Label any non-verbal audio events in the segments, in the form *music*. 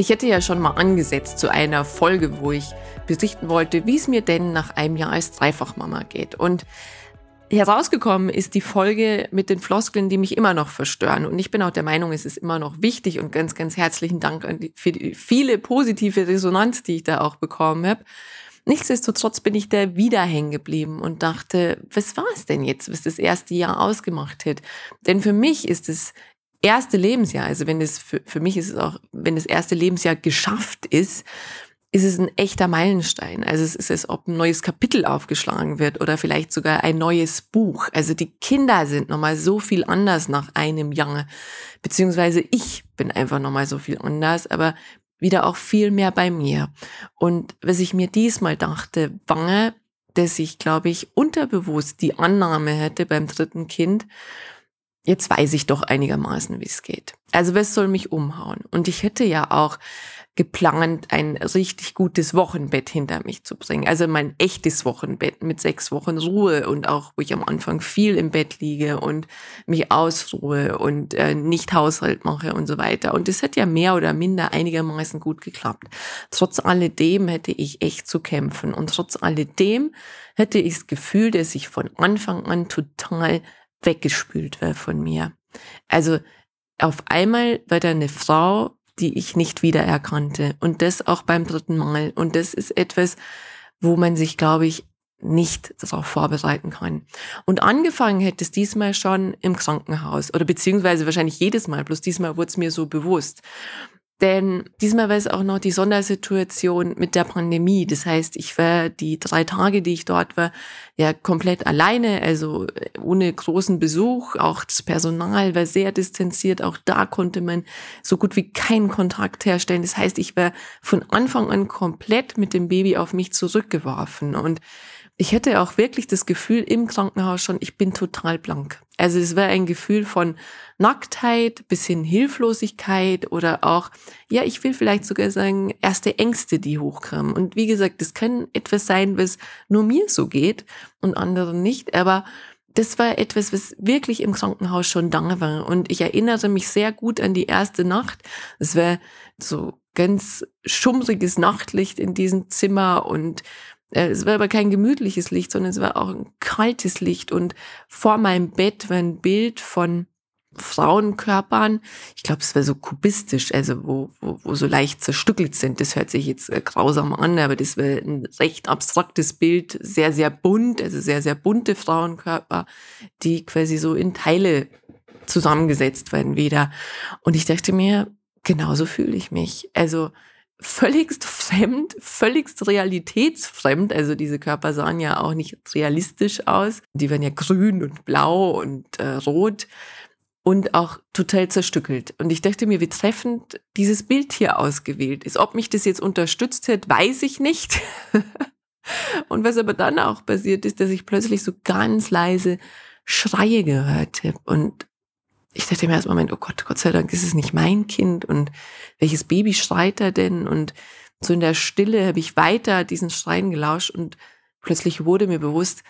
Ich hätte ja schon mal angesetzt zu einer Folge, wo ich berichten wollte, wie es mir denn nach einem Jahr als Dreifachmama geht. Und herausgekommen ist die Folge mit den Floskeln, die mich immer noch verstören. Und ich bin auch der Meinung, es ist immer noch wichtig und ganz, ganz herzlichen Dank für die viele positive Resonanz, die ich da auch bekommen habe. Nichtsdestotrotz bin ich da wieder hängen geblieben und dachte, was war es denn jetzt, was das erste Jahr ausgemacht hat? Denn für mich ist es erste Lebensjahr, also wenn es für, für mich ist es auch, wenn das erste Lebensjahr geschafft ist, ist es ein echter Meilenstein. Also es ist, als ob ein neues Kapitel aufgeschlagen wird oder vielleicht sogar ein neues Buch. Also die Kinder sind nochmal so viel anders nach einem Jahr. Beziehungsweise ich bin einfach nochmal so viel anders, aber wieder auch viel mehr bei mir. Und was ich mir diesmal dachte, war, dass ich, glaube ich, unterbewusst die Annahme hätte beim dritten Kind, jetzt weiß ich doch einigermaßen, wie es geht. Also was soll mich umhauen? Und ich hätte ja auch geplant, ein richtig gutes Wochenbett hinter mich zu bringen. Also mein echtes Wochenbett mit sechs Wochen Ruhe und auch, wo ich am Anfang viel im Bett liege und mich ausruhe und äh, nicht Haushalt mache und so weiter. Und das hat ja mehr oder minder einigermaßen gut geklappt. Trotz alledem hätte ich echt zu kämpfen und trotz alledem hätte ich das Gefühl, dass ich von Anfang an total weggespült wäre von mir. Also auf einmal war da eine Frau, die ich nicht wiedererkannte. Und das auch beim dritten Mal. Und das ist etwas, wo man sich, glaube ich, nicht darauf vorbereiten kann. Und angefangen hätte es diesmal schon im Krankenhaus oder beziehungsweise wahrscheinlich jedes Mal, bloß diesmal wurde es mir so bewusst. Denn diesmal war es auch noch die Sondersituation mit der Pandemie. Das heißt, ich war die drei Tage, die ich dort war, ja komplett alleine, also äh, ohne großen Besuch. Auch das Personal war sehr distanziert. Auch da konnte man so gut wie keinen Kontakt herstellen. Das heißt, ich war von Anfang an komplett mit dem Baby auf mich zurückgeworfen. Und ich hätte auch wirklich das Gefühl im Krankenhaus schon, ich bin total blank. Also es war ein Gefühl von Nacktheit bis hin Hilflosigkeit oder auch, ja, ich will vielleicht sogar sagen, erste Ängste, die hochkamen. Und wie gesagt, das kann etwas sein, was nur mir so geht und anderen nicht, aber das war etwas, was wirklich im Krankenhaus schon da war. Und ich erinnere mich sehr gut an die erste Nacht. Es war so ganz schummriges Nachtlicht in diesem Zimmer und es war aber kein gemütliches Licht, sondern es war auch ein kaltes Licht. Und vor meinem Bett war ein Bild von Frauenkörpern. Ich glaube, es war so kubistisch, also wo, wo, wo so leicht zerstückelt sind. Das hört sich jetzt äh, grausam an, aber das war ein recht abstraktes Bild, sehr, sehr bunt, also sehr, sehr bunte Frauenkörper, die quasi so in Teile zusammengesetzt werden wieder. Und ich dachte mir, genauso fühle ich mich. Also völligst fremd, völligst realitätsfremd. Also diese Körper sahen ja auch nicht realistisch aus. Die waren ja grün und blau und äh, rot und auch total zerstückelt. Und ich dachte mir, wie treffend dieses Bild hier ausgewählt ist. Ob mich das jetzt unterstützt hat, weiß ich nicht. *laughs* und was aber dann auch passiert ist, dass ich plötzlich so ganz leise Schreie gehört habe und ich dachte mir erst Moment, oh Gott, Gott sei Dank ist es nicht mein Kind und welches Baby schreit er denn? Und so in der Stille habe ich weiter diesen Schreien gelauscht und plötzlich wurde mir bewusst,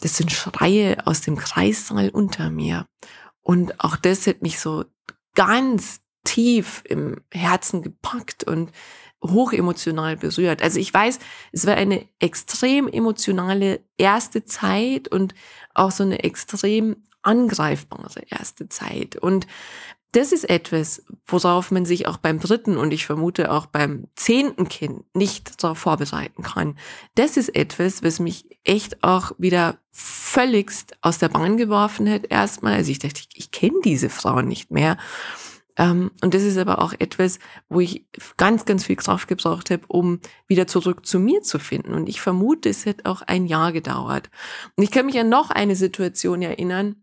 das sind Schreie aus dem Kreissaal unter mir. Und auch das hat mich so ganz tief im Herzen gepackt und hochemotional berührt. Also ich weiß, es war eine extrem emotionale erste Zeit und auch so eine extrem angreifbare erste Zeit. Und das ist etwas, worauf man sich auch beim dritten und ich vermute auch beim zehnten Kind nicht darauf vorbereiten kann. Das ist etwas, was mich echt auch wieder völligst aus der Bahn geworfen hat erstmal. Also ich dachte, ich, ich kenne diese Frauen nicht mehr. Ähm, und das ist aber auch etwas, wo ich ganz, ganz viel Kraft gebraucht habe, um wieder zurück zu mir zu finden. Und ich vermute, es hat auch ein Jahr gedauert. Und ich kann mich an noch eine Situation erinnern,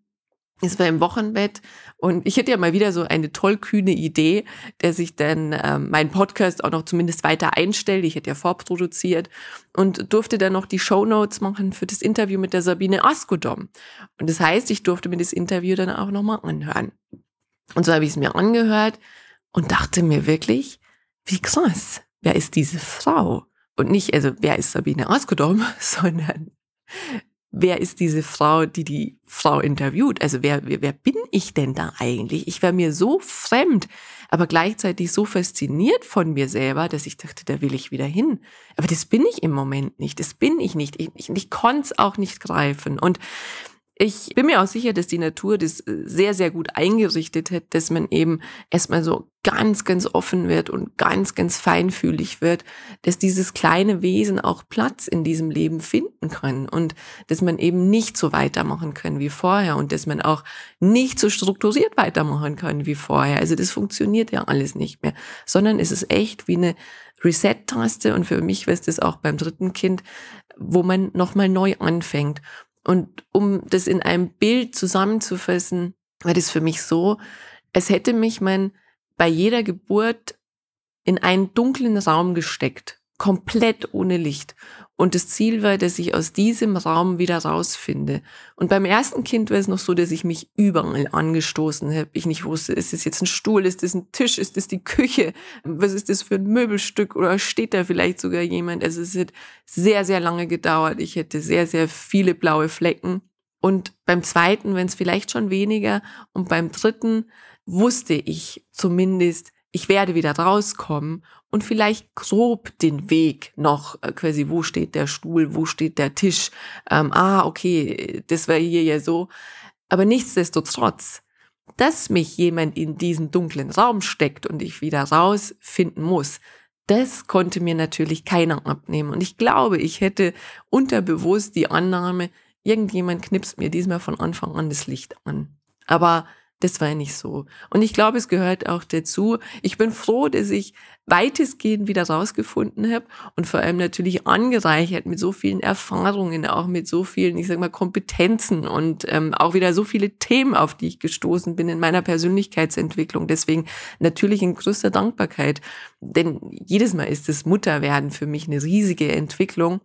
es war im Wochenbett und ich hätte ja mal wieder so eine tollkühne Idee, der sich dann ähm, mein Podcast auch noch zumindest weiter einstellt. Ich hätte ja vorproduziert und durfte dann noch die Show Notes machen für das Interview mit der Sabine Askodom. Und das heißt, ich durfte mir das Interview dann auch nochmal anhören. Und so habe ich es mir angehört und dachte mir wirklich, wie krass, wer ist diese Frau? Und nicht, also wer ist Sabine Askodom, *laughs* sondern wer ist diese Frau, die die Frau interviewt? Also wer, wer, wer bin ich denn da eigentlich? Ich war mir so fremd, aber gleichzeitig so fasziniert von mir selber, dass ich dachte, da will ich wieder hin. Aber das bin ich im Moment nicht. Das bin ich nicht. Ich, ich, ich konnte es auch nicht greifen. Und ich bin mir auch sicher, dass die Natur das äh, sehr, sehr gut eingerichtet hat, dass man eben erstmal so ganz, ganz offen wird und ganz, ganz feinfühlig wird, dass dieses kleine Wesen auch Platz in diesem Leben finden kann und dass man eben nicht so weitermachen kann wie vorher und dass man auch nicht so strukturiert weitermachen kann wie vorher. Also das funktioniert ja alles nicht mehr, sondern es ist echt wie eine Reset-Taste und für mich war es das auch beim dritten Kind, wo man nochmal neu anfängt. Und um das in einem Bild zusammenzufassen, war das für mich so, es hätte mich mein bei jeder Geburt in einen dunklen Raum gesteckt, komplett ohne Licht. Und das Ziel war, dass ich aus diesem Raum wieder rausfinde. Und beim ersten Kind war es noch so, dass ich mich überall angestoßen habe. Ich nicht wusste, ist das jetzt ein Stuhl, ist das ein Tisch, ist das die Küche, was ist das für ein Möbelstück oder steht da vielleicht sogar jemand? Also es hat sehr, sehr lange gedauert. Ich hätte sehr, sehr viele blaue Flecken. Und beim zweiten, wenn es vielleicht schon weniger. Und beim dritten wusste ich zumindest, ich werde wieder rauskommen und vielleicht grob den Weg noch, äh, quasi, wo steht der Stuhl, wo steht der Tisch, ähm, ah, okay, das war hier ja so. Aber nichtsdestotrotz, dass mich jemand in diesen dunklen Raum steckt und ich wieder rausfinden muss, das konnte mir natürlich keiner abnehmen. Und ich glaube, ich hätte unterbewusst die Annahme, irgendjemand knipst mir diesmal von Anfang an das Licht an. Aber das war nicht so. Und ich glaube, es gehört auch dazu. Ich bin froh, dass ich weitestgehend wieder rausgefunden habe und vor allem natürlich angereichert mit so vielen Erfahrungen, auch mit so vielen, ich sag mal, Kompetenzen und ähm, auch wieder so viele Themen, auf die ich gestoßen bin in meiner Persönlichkeitsentwicklung. Deswegen natürlich in größter Dankbarkeit, denn jedes Mal ist das Mutterwerden für mich eine riesige Entwicklung.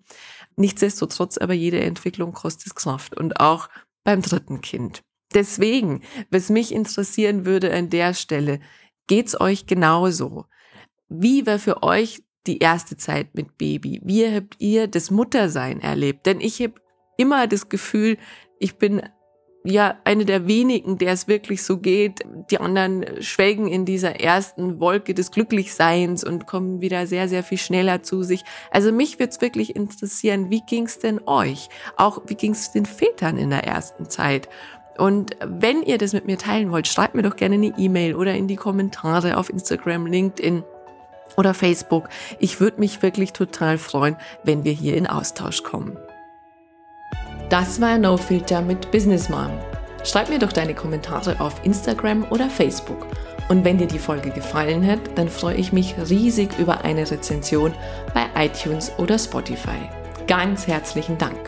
Nichtsdestotrotz aber jede Entwicklung kostet Kraft und auch beim dritten Kind. Deswegen, was mich interessieren würde an der Stelle, geht's euch genauso? Wie war für euch die erste Zeit mit Baby? Wie habt ihr das Muttersein erlebt? Denn ich habe immer das Gefühl, ich bin ja eine der wenigen, der es wirklich so geht. Die anderen schwelgen in dieser ersten Wolke des Glücklichseins und kommen wieder sehr, sehr viel schneller zu sich. Also mich würde es wirklich interessieren, wie ging's denn euch? Auch wie ging's den Vätern in der ersten Zeit? Und wenn ihr das mit mir teilen wollt, schreibt mir doch gerne eine E-Mail oder in die Kommentare auf Instagram, LinkedIn oder Facebook. Ich würde mich wirklich total freuen, wenn wir hier in Austausch kommen. Das war No Filter mit Business Mom. Schreib mir doch deine Kommentare auf Instagram oder Facebook. Und wenn dir die Folge gefallen hat, dann freue ich mich riesig über eine Rezension bei iTunes oder Spotify. Ganz herzlichen Dank.